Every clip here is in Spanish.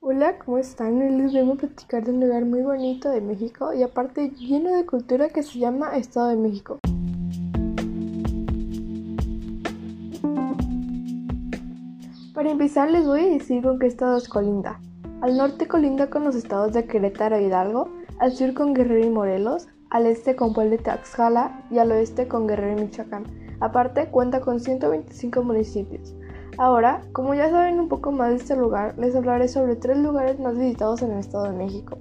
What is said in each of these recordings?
Hola, ¿cómo están? Hoy les vengo a platicar de un lugar muy bonito de México y aparte lleno de cultura que se llama Estado de México. Para empezar les voy a decir con qué estado es colinda. Al norte colinda con los estados de Querétaro e Hidalgo, al sur con Guerrero y Morelos, al este con Puebla y Tlaxcala y al oeste con Guerrero y Michoacán. Aparte cuenta con 125 municipios. Ahora, como ya saben un poco más de este lugar, les hablaré sobre tres lugares más visitados en el Estado de México.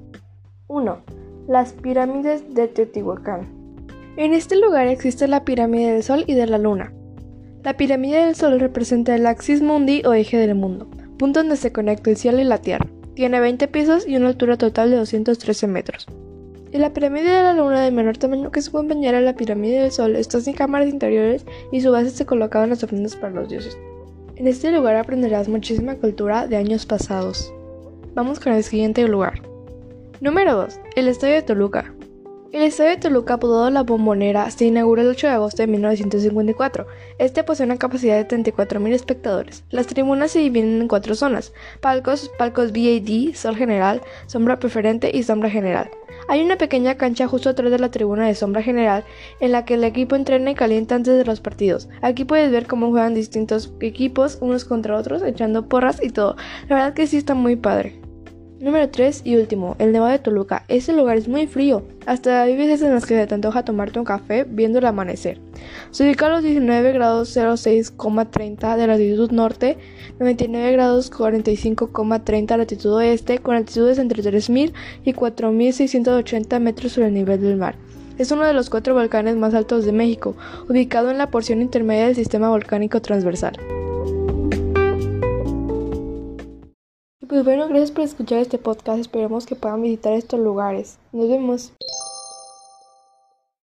1. Las pirámides de Teotihuacán. En este lugar existe la pirámide del Sol y de la Luna. La pirámide del Sol representa el axis mundi o eje del mundo, punto donde se conecta el cielo y la tierra. Tiene 20 pisos y una altura total de 213 metros. En la pirámide de la luna de menor tamaño que se puede la pirámide del sol está sin cámaras interiores y su base se colocaba en las ofrendas para los dioses. En este lugar aprenderás muchísima cultura de años pasados. Vamos con el siguiente lugar. Número 2. El Estadio de Toluca. El Estadio de Toluca, apodado La Bombonera, se inauguró el 8 de agosto de 1954. Este posee una capacidad de 34.000 espectadores. Las tribunas se dividen en cuatro zonas: palcos, palcos VAD, sol general, sombra preferente y sombra general. Hay una pequeña cancha justo atrás de la tribuna de sombra general en la que el equipo entrena y calienta antes de los partidos. Aquí puedes ver cómo juegan distintos equipos unos contra otros, echando porras y todo. La verdad que sí está muy padre. Número 3 y último, el Nevado de Toluca. Este lugar es muy frío, hasta hay veces en las que se te antoja tomarte un café viendo el amanecer. Se ubica a los 19 grados 06,30 de latitud norte, 99 grados 45,30 latitud oeste, con altitudes entre 3.000 y 4.680 metros sobre el nivel del mar. Es uno de los cuatro volcanes más altos de México, ubicado en la porción intermedia del sistema volcánico transversal. Pues bueno, gracias por escuchar este podcast. Esperemos que puedan visitar estos lugares. Nos vemos.